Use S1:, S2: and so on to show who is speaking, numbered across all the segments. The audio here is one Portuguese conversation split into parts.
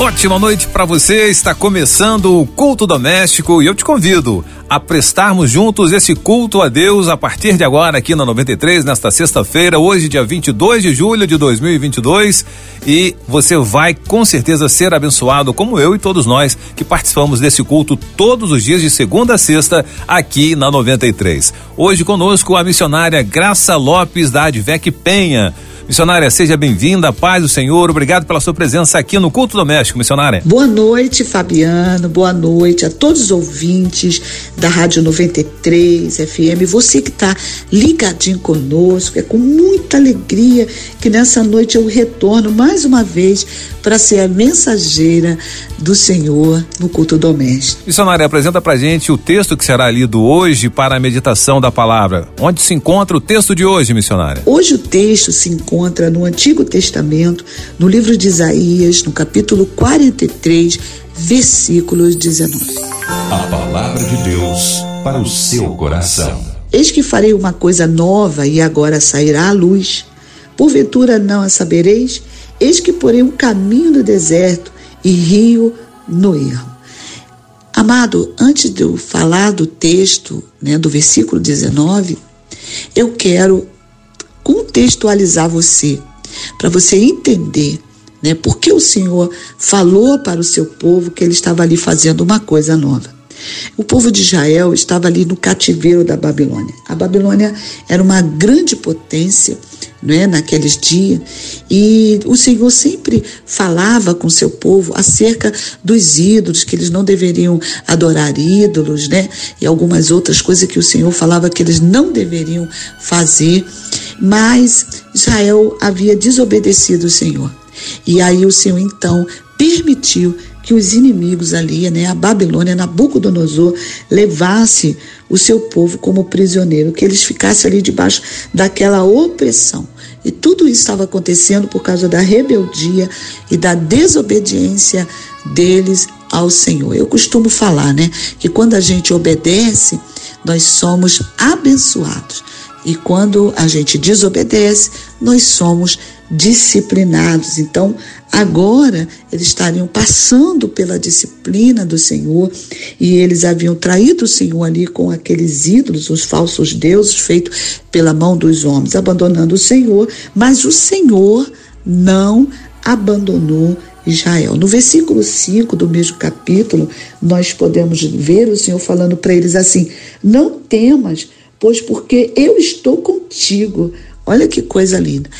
S1: Ótima noite para você. Está começando o culto doméstico e eu te convido a prestarmos juntos esse culto a Deus a partir de agora aqui na 93, nesta sexta-feira, hoje, dia 22 de julho de 2022. E você vai com certeza ser abençoado, como eu e todos nós que participamos desse culto todos os dias de segunda a sexta aqui na 93. Hoje conosco a missionária Graça Lopes da Advec Penha. Missionária, seja bem-vinda, paz do Senhor, obrigado pela sua presença aqui no Culto Doméstico, missionária.
S2: Boa noite, Fabiano, boa noite a todos os ouvintes da Rádio 93 FM, você que está ligadinho conosco, é com muita alegria que nessa noite eu retorno mais uma vez para ser a mensageira do Senhor no culto doméstico.
S1: Missionária, apresenta pra gente o texto que será lido hoje para a meditação da palavra. Onde se encontra o texto de hoje, missionária?
S2: Hoje o texto se encontra no Antigo Testamento, no livro de Isaías, no capítulo 43, versículos 19.
S3: A palavra de Deus para o seu coração.
S2: Eis que farei uma coisa nova e agora sairá à luz. Porventura não a sabereis? Eis que porém um caminho no deserto e rio no erro. Amado, antes de eu falar do texto, né, do versículo 19, eu quero contextualizar você, para você entender né, por que o Senhor falou para o seu povo que ele estava ali fazendo uma coisa nova. O povo de Israel estava ali no cativeiro da Babilônia. A Babilônia era uma grande potência não é, naqueles dias, e o Senhor sempre falava com seu povo acerca dos ídolos, que eles não deveriam adorar ídolos, né? E algumas outras coisas que o Senhor falava que eles não deveriam fazer. Mas Israel havia desobedecido o Senhor. E aí o Senhor então permitiu que os inimigos ali, né, a Babilônia, Nabucodonosor, levasse o seu povo como prisioneiro, que eles ficassem ali debaixo daquela opressão. E tudo isso estava acontecendo por causa da rebeldia e da desobediência deles ao Senhor. Eu costumo falar, né, que quando a gente obedece, nós somos abençoados. E quando a gente desobedece, nós somos disciplinados. Então, agora eles estariam passando pela disciplina do Senhor e eles haviam traído o Senhor ali com aqueles ídolos, os falsos deuses feitos pela mão dos homens, abandonando o Senhor, mas o Senhor não abandonou Israel. No versículo 5 do mesmo capítulo, nós podemos ver o Senhor falando para eles assim: Não temas, pois porque eu estou contigo. Olha que coisa linda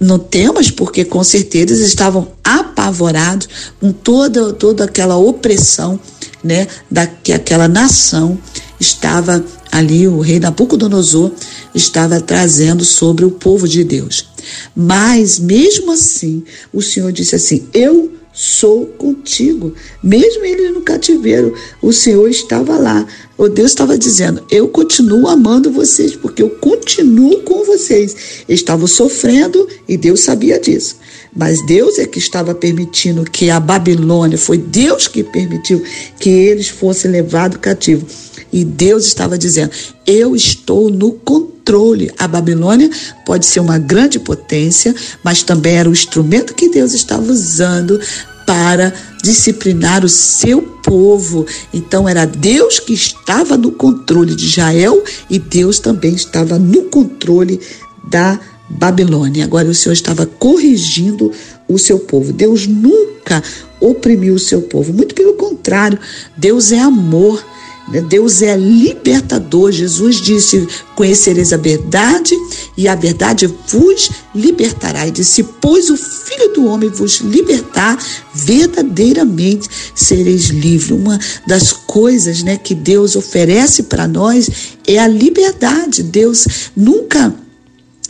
S2: no temas, porque com certeza eles estavam apavorados com toda, toda aquela opressão né, da que aquela nação estava ali, o rei Nabucodonosor estava trazendo sobre o povo de Deus. Mas mesmo assim, o Senhor disse assim: Eu sou contigo. Mesmo ele no cativeiro, o Senhor estava lá. O Deus estava dizendo: Eu continuo amando vocês, porque eu continuo com vocês. estavam sofrendo e Deus sabia disso. Mas Deus é que estava permitindo que a Babilônia, foi Deus que permitiu que eles fossem levados cativo. E Deus estava dizendo: Eu estou no controle. A Babilônia pode ser uma grande potência, mas também era o instrumento que Deus estava usando para disciplinar o seu povo. Então era Deus que estava no controle de Israel e Deus também estava no controle da Babilônia. Agora o Senhor estava corrigindo o seu povo. Deus nunca oprimiu o seu povo, muito pelo contrário, Deus é amor. Né? Deus é libertador. Jesus disse: Conhecereis a verdade, e a verdade vos libertará. E disse: Pois o Filho do Homem vos libertar, verdadeiramente sereis livres. Uma das coisas né, que Deus oferece para nós é a liberdade. Deus nunca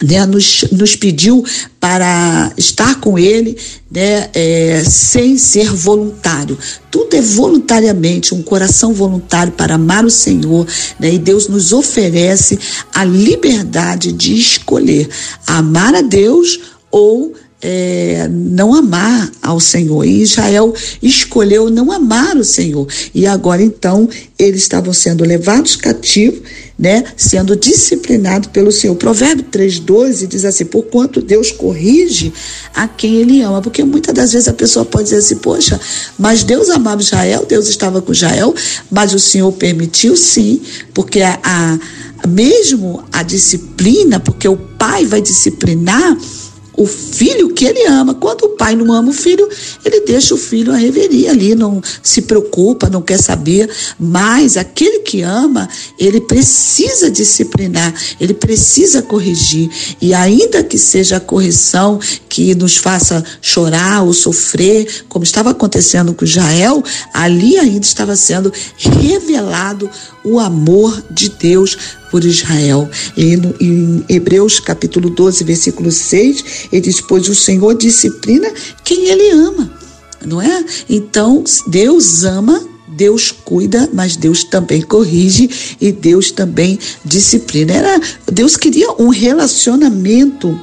S2: né, nos, nos pediu para estar com Ele né, é, sem ser voluntário. Tudo é voluntariamente, um coração voluntário para amar o Senhor. Né, e Deus nos oferece a liberdade de escolher amar a Deus ou é, não amar ao Senhor. E Israel escolheu não amar o Senhor. E agora então eles estavam sendo levados cativos, né, sendo disciplinados pelo Senhor. Provérbio 3:12 diz assim: "Porquanto Deus corrige a quem ele ama". Porque muitas das vezes a pessoa pode dizer assim: "Poxa, mas Deus amava Israel, Deus estava com Israel, mas o Senhor permitiu sim, porque a, a mesmo a disciplina, porque o pai vai disciplinar o filho que ele ama. Quando o pai não ama o filho, ele deixa o filho a reveria ali, não se preocupa, não quer saber. Mas aquele que ama, ele precisa disciplinar, ele precisa corrigir. E ainda que seja a correção que nos faça chorar ou sofrer, como estava acontecendo com Israel, ali ainda estava sendo revelado o amor de Deus por Israel. E em Hebreus capítulo 12, versículo 6, ele diz: Pois o Senhor disciplina quem ele ama, não é? Então, Deus ama Deus cuida, mas Deus também corrige e Deus também disciplina. Era, Deus queria um relacionamento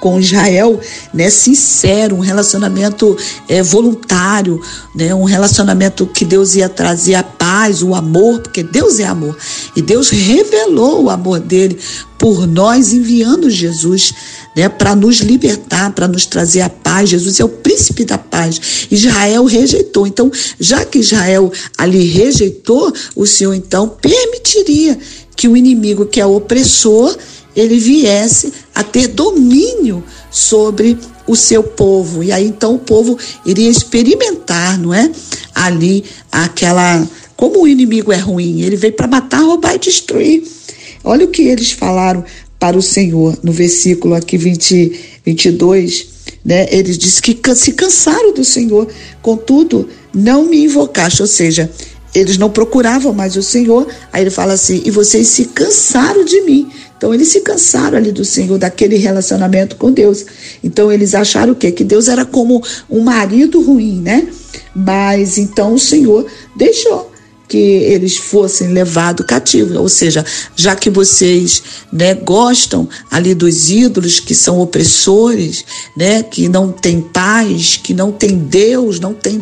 S2: com Israel, né, sincero, um relacionamento é, voluntário, né, um relacionamento que Deus ia trazer a paz, o amor, porque Deus é amor. E Deus revelou o amor dele por nós, enviando Jesus né, para nos libertar, para nos trazer a paz. Jesus é o príncipe da paz. Israel rejeitou. Então, já que Israel ali rejeitou, o Senhor então permitiria que o inimigo, que é opressor, ele viesse a ter domínio sobre o seu povo. E aí então o povo iria experimentar, não é? Ali aquela. Como o inimigo é ruim, ele veio para matar, roubar e destruir. Olha o que eles falaram para o Senhor no versículo aqui 20, 22. Né? Eles dizem que se cansaram do Senhor, contudo, não me invocaste. Ou seja, eles não procuravam mais o Senhor. Aí ele fala assim: e vocês se cansaram de mim. Então eles se cansaram ali do Senhor, daquele relacionamento com Deus. Então eles acharam o quê? Que Deus era como um marido ruim, né? Mas então o Senhor deixou que eles fossem levados cativos, ou seja, já que vocês né, gostam ali dos ídolos que são opressores, né, que não tem paz, que não tem Deus, não tem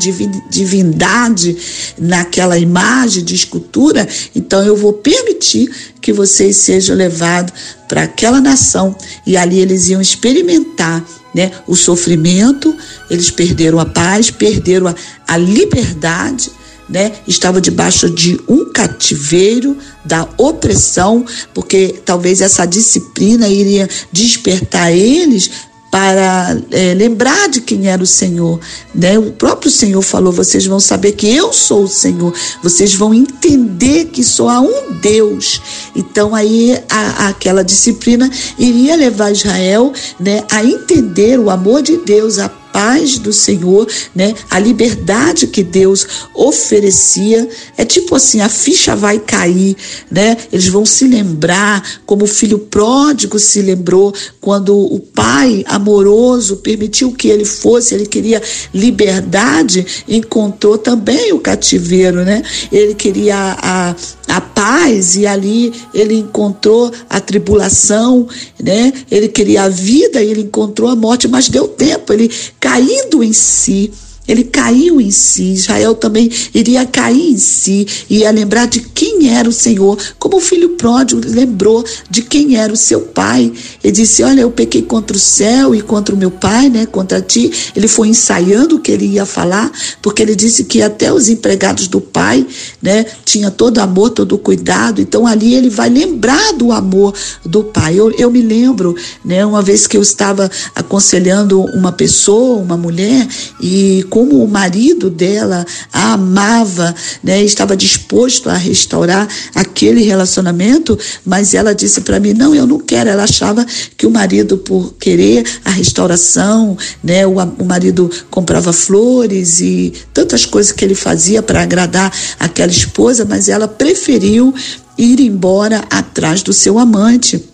S2: divindade naquela imagem de escultura, então eu vou permitir que vocês sejam levados para aquela nação e ali eles iam experimentar né, o sofrimento, eles perderam a paz, perderam a, a liberdade né, estava debaixo de um cativeiro da opressão, porque talvez essa disciplina iria despertar eles para é, lembrar de quem era o Senhor. Né? O próprio Senhor falou: vocês vão saber que eu sou o Senhor, vocês vão entender que só há um Deus. Então, aí, a, aquela disciplina iria levar Israel né, a entender o amor de Deus, a paz do Senhor, né? A liberdade que Deus oferecia. É tipo assim, a ficha vai cair, né? Eles vão se lembrar como o filho pródigo se lembrou quando o pai amoroso permitiu que ele fosse, ele queria liberdade, encontrou também o cativeiro, né? Ele queria a, a paz e ali ele encontrou a tribulação, né? Ele queria a vida e ele encontrou a morte, mas deu tempo, ele caindo em si, ele caiu em si, Israel também iria cair em si, ia lembrar de quem era o Senhor, como o filho pródigo lembrou de quem era o seu pai. Ele disse: Olha, eu pequei contra o céu e contra o meu pai, né? Contra ti. Ele foi ensaiando o que ele ia falar, porque ele disse que até os empregados do pai, né? Tinha todo amor, todo cuidado. Então ali ele vai lembrar do amor do pai. Eu, eu me lembro, né? Uma vez que eu estava aconselhando uma pessoa, uma mulher, e como o marido dela a amava, né, estava disposto a restaurar aquele relacionamento, mas ela disse para mim: "Não, eu não quero". Ela achava que o marido por querer a restauração, né, o, o marido comprava flores e tantas coisas que ele fazia para agradar aquela esposa, mas ela preferiu ir embora atrás do seu amante.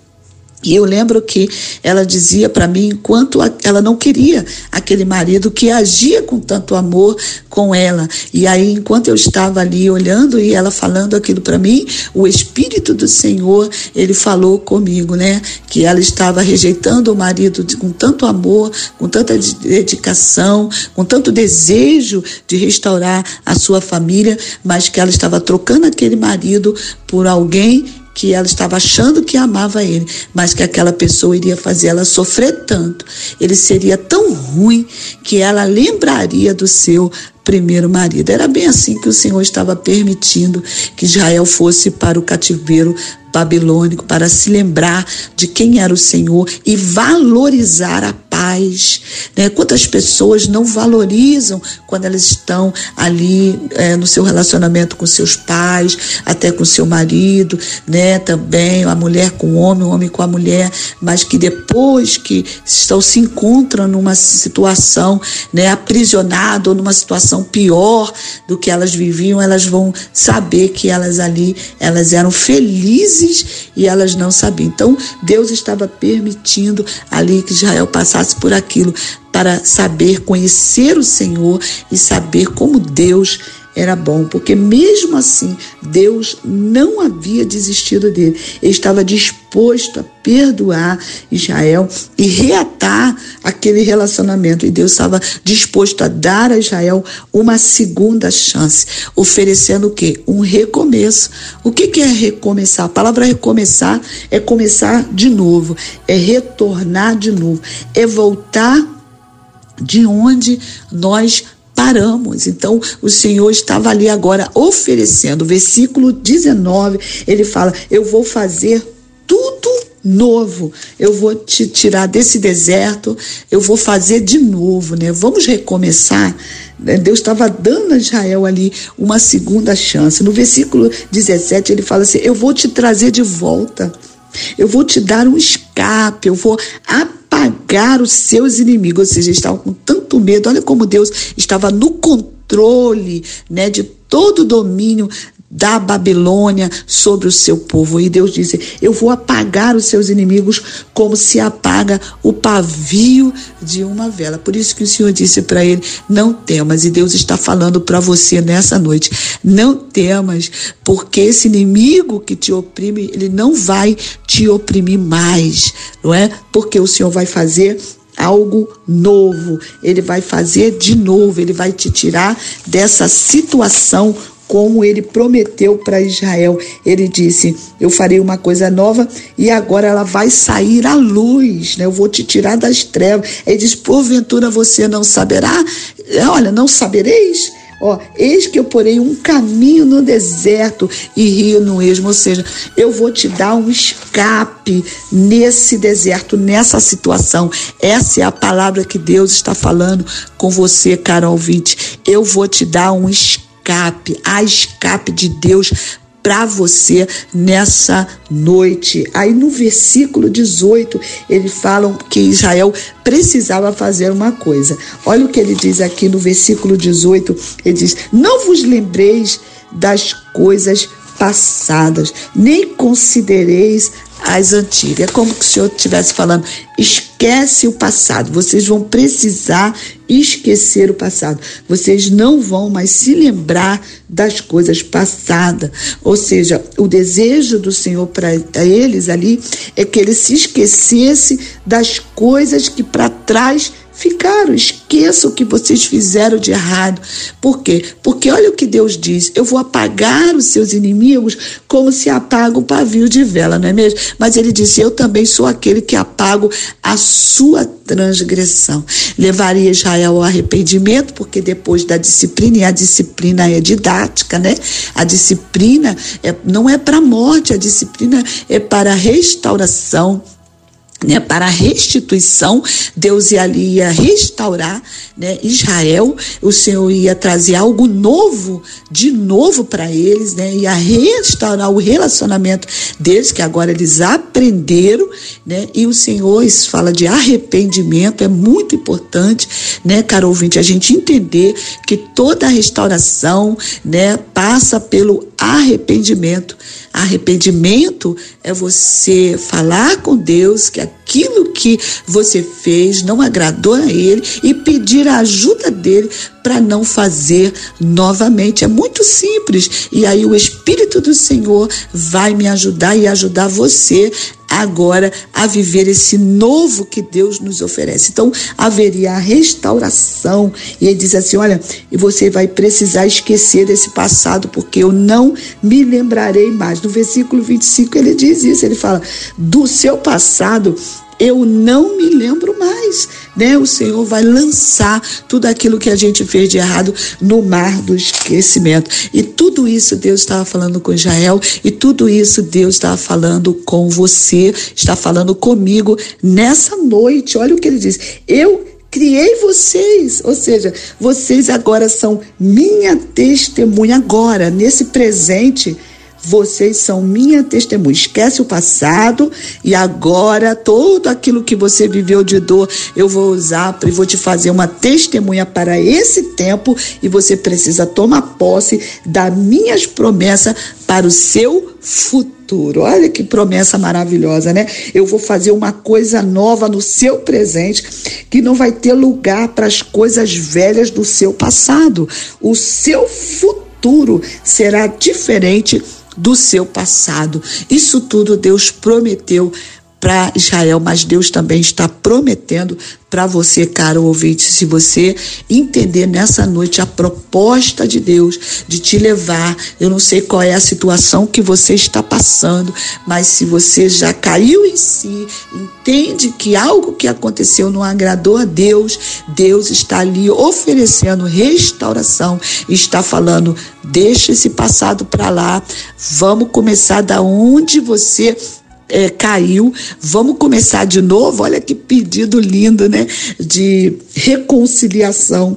S2: E eu lembro que ela dizia para mim, enquanto ela não queria aquele marido que agia com tanto amor com ela. E aí, enquanto eu estava ali olhando e ela falando aquilo para mim, o Espírito do Senhor, ele falou comigo, né? Que ela estava rejeitando o marido com tanto amor, com tanta dedicação, com tanto desejo de restaurar a sua família, mas que ela estava trocando aquele marido por alguém que ela estava achando que amava ele, mas que aquela pessoa iria fazer ela sofrer tanto. Ele seria tão ruim que ela lembraria do seu primeiro marido. Era bem assim que o Senhor estava permitindo que Israel fosse para o cativeiro babilônico para se lembrar de quem era o Senhor e valorizar a paz. Né? Quantas pessoas não valorizam quando elas estão ali é, no seu relacionamento com seus pais, até com seu marido, né? Também a mulher com o homem, o homem com a mulher, mas que depois que estão se encontram numa situação, né, aprisionado ou numa situação pior do que elas viviam, elas vão saber que elas ali, elas eram felizes e elas não sabiam. Então, Deus estava permitindo ali que Israel passasse por aquilo para saber conhecer o Senhor e saber como Deus era bom, porque mesmo assim Deus não havia desistido dele. Ele estava disposto a perdoar Israel e reatar aquele relacionamento. E Deus estava disposto a dar a Israel uma segunda chance, oferecendo o quê? Um recomeço. O que, é recomeçar? A palavra recomeçar é começar de novo, é retornar de novo, é voltar de onde nós paramos. Então, o Senhor estava ali agora oferecendo. Versículo 19, ele fala: Eu vou fazer tudo novo. Eu vou te tirar desse deserto, eu vou fazer de novo, né? Vamos recomeçar. Né? Deus estava dando a Israel ali uma segunda chance. No versículo 17, ele fala assim: Eu vou te trazer de volta. Eu vou te dar um escape, eu vou apagar os seus inimigos. Ou seja, estavam com tanto medo. Olha como Deus estava no controle né, de todo o domínio da Babilônia sobre o seu povo. E Deus disse: Eu vou apagar os seus inimigos como se apaga o pavio de uma vela. Por isso que o Senhor disse para ele: Não temas. E Deus está falando para você nessa noite: Não temas, porque esse inimigo que te oprime, ele não vai te oprimir mais, não é? Porque o Senhor vai fazer algo novo. Ele vai fazer de novo, ele vai te tirar dessa situação como ele prometeu para Israel. Ele disse: Eu farei uma coisa nova e agora ela vai sair à luz, né? Eu vou te tirar das trevas. Ele diz: Porventura você não saberá? Olha, não sabereis? Ó, eis que eu porei um caminho no deserto e rio no esmo, ou seja, eu vou te dar um escape nesse deserto, nessa situação. Essa é a palavra que Deus está falando com você, cara ouvinte. Eu vou te dar um escape escape, a escape de Deus para você nessa noite. Aí no versículo 18, ele fala que Israel precisava fazer uma coisa. Olha o que ele diz aqui no versículo 18: ele diz: Não vos lembreis das coisas passadas, nem considereis as antigas. É como se o Senhor estivesse falando: esquece o passado. Vocês vão precisar esquecer o passado. Vocês não vão mais se lembrar das coisas passadas. Ou seja, o desejo do Senhor para eles ali é que eles se esquecesse das coisas que para trás ficaram. Esqueça o que vocês fizeram de errado. Por quê? Porque olha o que Deus diz: eu vou apagar os seus inimigos como se apaga o pavio de vela, não é mesmo? Mas ele disse: eu também sou aquele que apago a sua transgressão. Levaria Israel ao arrependimento, porque depois da disciplina, e a disciplina é didática, né? A disciplina é, não é para morte, a disciplina é para restauração né, para a restituição, Deus ia ali ia restaurar né, Israel, o Senhor ia trazer algo novo, de novo para eles, né, ia restaurar o relacionamento deles, que agora eles aprenderam, né, e o Senhor fala de arrependimento, é muito importante, né, caro ouvinte, a gente entender que toda a restauração, né, passa pelo arrependimento. Arrependimento é você falar com Deus que aquilo que você fez não agradou a Ele e pedir a ajuda dele para não fazer novamente. É muito simples. E aí o Espírito do Senhor vai me ajudar e ajudar você agora a viver esse novo que Deus nos oferece. Então, haveria a restauração. E ele diz assim: Olha, e você vai precisar esquecer desse passado, porque eu não me lembrarei mais. No versículo 25, ele diz isso: ele fala, do seu passado eu não me lembro mais, né? O Senhor vai lançar tudo aquilo que a gente fez de errado no mar do esquecimento. E tudo isso Deus estava falando com Israel e tudo isso Deus estava falando com você, está falando comigo nessa noite. Olha o que ele diz. Eu criei vocês, ou seja, vocês agora são minha testemunha agora, nesse presente vocês são minha testemunha. Esquece o passado e agora tudo aquilo que você viveu de dor eu vou usar e vou te fazer uma testemunha para esse tempo e você precisa tomar posse das minhas promessas para o seu futuro. Olha que promessa maravilhosa, né? Eu vou fazer uma coisa nova no seu presente que não vai ter lugar para as coisas velhas do seu passado. O seu futuro será diferente do seu passado. Isso tudo Deus prometeu para Israel, mas Deus também está prometendo para você, caro ouvinte, se você entender nessa noite a proposta de Deus de te levar, eu não sei qual é a situação que você está passando, mas se você já caiu em si, entende que algo que aconteceu não agradou a Deus, Deus está ali oferecendo restauração está falando: deixa esse passado para lá, vamos começar da onde você é, caiu, vamos começar de novo. Olha que pedido lindo, né? De reconciliação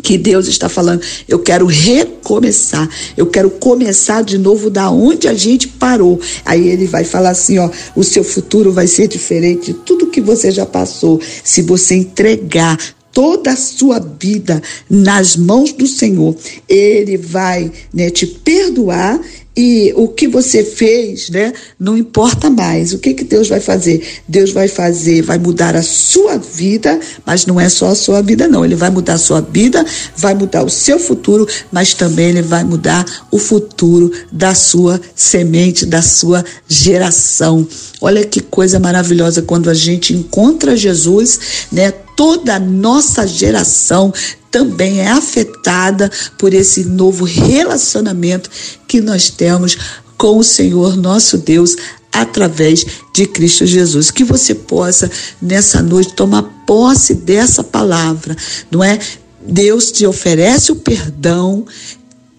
S2: que Deus está falando, eu quero recomeçar, eu quero começar de novo da onde a gente parou. Aí ele vai falar assim, ó, o seu futuro vai ser diferente de tudo que você já passou, se você entregar toda a sua vida nas mãos do Senhor. Ele vai né, te perdoar e o que você fez, né, não importa mais. O que que Deus vai fazer? Deus vai fazer, vai mudar a sua vida, mas não é só a sua vida não. Ele vai mudar a sua vida, vai mudar o seu futuro, mas também ele vai mudar o futuro da sua semente, da sua geração. Olha que coisa maravilhosa quando a gente encontra Jesus, né? Toda a nossa geração também é afetada por esse novo relacionamento que nós temos com o Senhor nosso Deus através de Cristo Jesus. Que você possa nessa noite tomar posse dessa palavra, não é? Deus te oferece o perdão,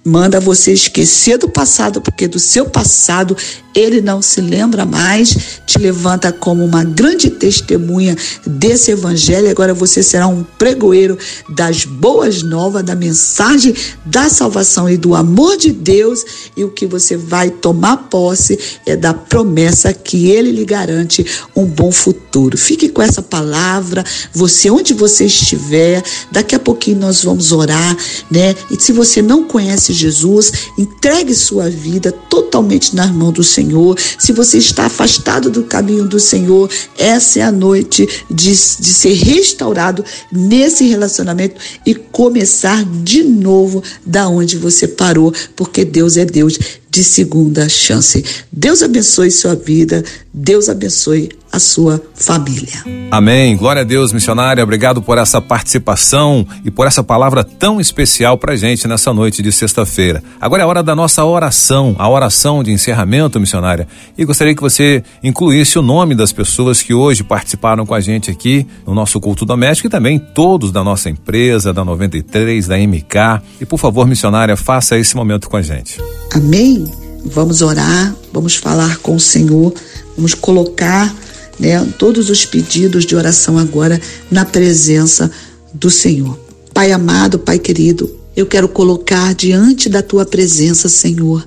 S2: manda você esquecer do passado, porque do seu passado ele não se lembra mais, te levanta como uma grande testemunha desse evangelho. Agora você será um pregoeiro das boas novas, da mensagem da salvação e do amor de Deus. E o que você vai tomar posse é da promessa que ele lhe garante um bom futuro. Fique com essa palavra, você onde você estiver, daqui a pouquinho nós vamos orar, né? E se você não conhece Jesus, entregue sua vida totalmente nas mãos do Senhor Senhor, se você está afastado do caminho do Senhor, essa é a noite de, de ser restaurado nesse relacionamento e começar de novo da onde você parou, porque Deus é Deus de segunda chance. Deus abençoe sua vida, Deus abençoe a sua família.
S1: Amém. Glória a Deus, missionária. Obrigado por essa participação e por essa palavra tão especial pra gente nessa noite de sexta-feira. Agora é a hora da nossa oração, a oração de encerramento, missionária. E gostaria que você incluísse o nome das pessoas que hoje participaram com a gente aqui no nosso culto doméstico e também todos da nossa empresa, da 93, da MK. E por favor, missionária, faça esse momento com a gente.
S2: Amém. Vamos orar, vamos falar com o Senhor, vamos colocar né, todos os pedidos de oração agora na presença do Senhor. Pai amado, Pai querido, eu quero colocar diante da tua presença, Senhor,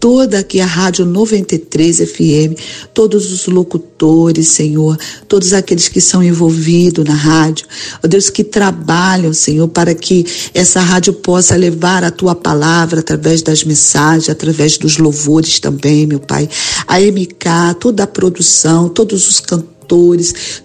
S2: toda aqui a Rádio 93 FM, todos os locutores, Senhor, todos aqueles que são envolvidos na rádio, ó Deus, que trabalham, Senhor, para que essa rádio possa levar a tua palavra através das mensagens, através dos louvores também, meu Pai. A MK, toda a produção, todos os cantores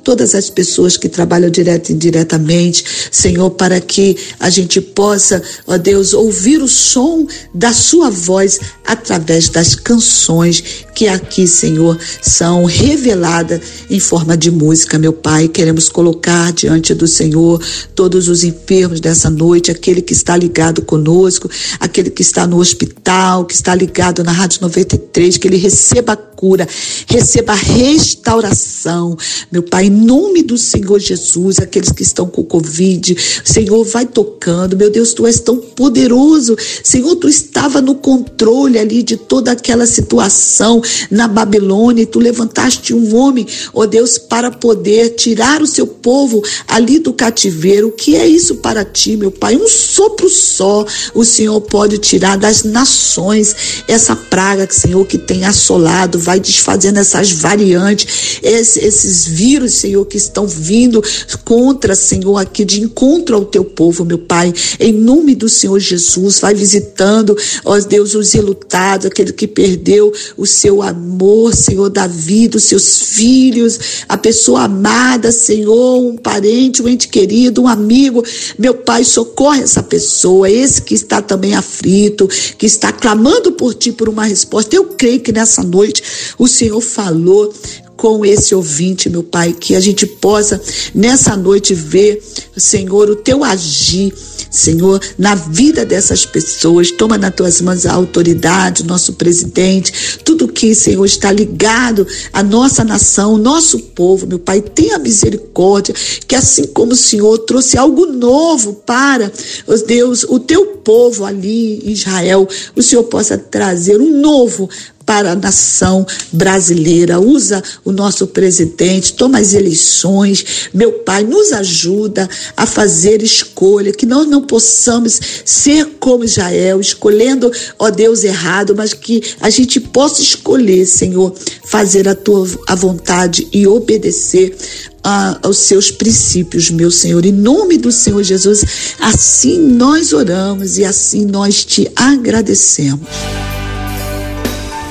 S2: todas as pessoas que trabalham direto e indiretamente, Senhor, para que a gente possa, ó Deus, ouvir o som da Sua voz através das canções que aqui, Senhor, são reveladas em forma de música, meu Pai. Queremos colocar diante do Senhor todos os enfermos dessa noite, aquele que está ligado conosco, aquele que está no hospital, que está ligado na Rádio 93, que ele receba a cura, receba restauração, meu Pai, em nome do Senhor Jesus, aqueles que estão com Covid, Senhor, vai tocando, meu Deus, tu és tão poderoso, Senhor, tu estava no controle ali de toda aquela situação na Babilônia, e tu levantaste um homem, ó oh Deus, para poder tirar o seu povo ali do cativeiro, o que é isso para ti, meu Pai? Um sopro só, o Senhor pode tirar das nações essa praga, Senhor, que tem assolado, vai desfazendo essas variantes, esses vírus, Senhor, que estão vindo contra, Senhor, aqui de encontro ao teu povo, meu Pai. Em nome do Senhor Jesus, vai visitando, ó Deus, os ilutados, aquele que perdeu o seu amor, Senhor, da vida, os seus filhos, a pessoa amada, Senhor, um parente, um ente querido, um amigo. Meu Pai, socorre essa pessoa, esse que está também aflito, que está clamando por ti por uma resposta. Eu creio que nessa noite o Senhor falou com esse ouvinte, meu Pai, que a gente possa nessa noite ver, Senhor, o teu agir. Senhor, na vida dessas pessoas, toma nas tuas mãos a autoridade, nosso presidente, tudo que, Senhor, está ligado à nossa nação, nosso povo, meu Pai, tenha misericórdia, que assim como o Senhor trouxe algo novo para, os Deus, o teu povo ali em Israel, o Senhor possa trazer um novo para a nação brasileira. Usa o nosso presidente, toma as eleições. Meu Pai, nos ajuda a fazer escolha, que nós não possamos ser como Israel, escolhendo, ó Deus, errado, mas que a gente possa escolher, Senhor, fazer a tua a vontade e obedecer aos seus princípios, meu Senhor. Em nome do Senhor Jesus, assim nós oramos e assim nós te agradecemos.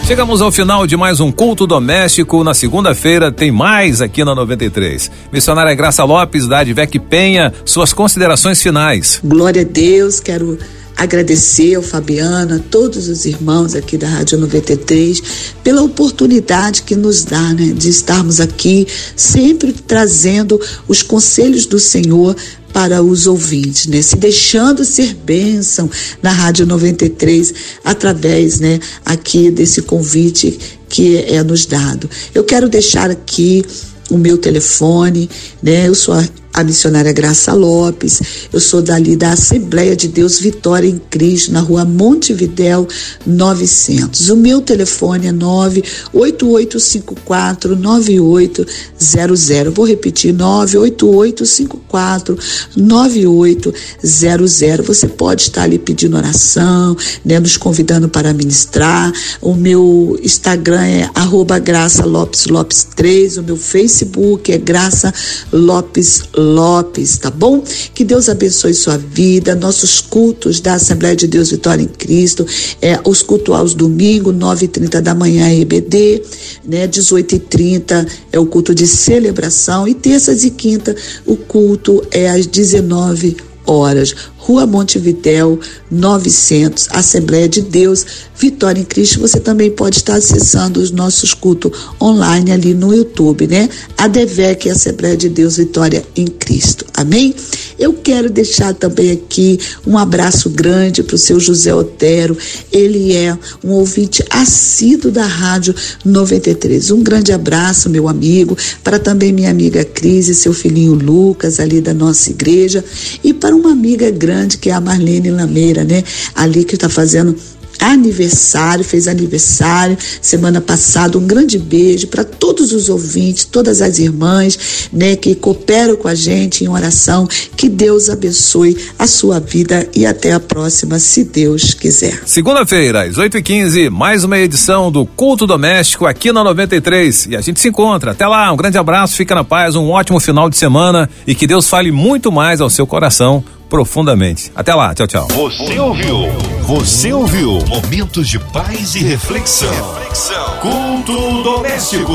S1: Chegamos ao final de mais um culto doméstico. Na segunda-feira tem mais aqui na 93. Missionária Graça Lopes, da Advec Penha, suas considerações finais.
S2: Glória a Deus, quero agradecer ao Fabiano, a todos os irmãos aqui da Rádio 93, pela oportunidade que nos dá, né, de estarmos aqui sempre trazendo os conselhos do Senhor para os ouvintes, né? Se deixando ser bênção na Rádio 93 através, né, aqui desse convite que é nos dado. Eu quero deixar aqui o meu telefone, né? Eu sou a a missionária Graça Lopes. Eu sou dali da Assembleia de Deus Vitória em Cristo, na rua Montevidéu 900. O meu telefone é 98854 9800. Vou repetir: 98854 9800. Você pode estar ali pedindo oração, né, nos convidando para ministrar. O meu Instagram é arroba Graça Lopes Lopes 3. O meu Facebook é Graça Lopes Lopes. Lopes, tá bom? Que Deus abençoe sua vida. Nossos cultos da Assembleia de Deus Vitória em Cristo, é, os cultos aos domingos, 9 e 30 da manhã EBD, né? 18 e 30 é o culto de celebração e terças e quinta o culto é às 19 horas. Rua Montevidéu, 900, Assembleia de Deus, Vitória em Cristo. Você também pode estar acessando os nossos cultos online ali no YouTube, né? A DEVEC, Assembleia de Deus, Vitória em Cristo. Amém? Eu quero deixar também aqui um abraço grande para o seu José Otero. Ele é um ouvinte assíduo da Rádio 93. Um grande abraço, meu amigo, para também minha amiga Cris e seu filhinho Lucas, ali da nossa igreja, e para uma amiga grande grande, que é a Marlene Lameira, né? Ali que está fazendo aniversário, fez aniversário semana passada. Um grande beijo para todos os ouvintes, todas as irmãs, né, que cooperam com a gente em oração. Que Deus abençoe a sua vida e até a próxima, se Deus quiser.
S1: Segunda-feira, às 8h15, mais uma edição do Culto Doméstico aqui na 93. E a gente se encontra. Até lá, um grande abraço, fica na paz, um ótimo final de semana e que Deus fale muito mais ao seu coração profundamente. Até lá, tchau, tchau.
S3: Você ouviu? Você ouviu? Momentos de paz e reflexão. reflexão. Culto doméstico.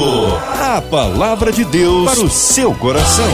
S3: A palavra de Deus para o seu coração.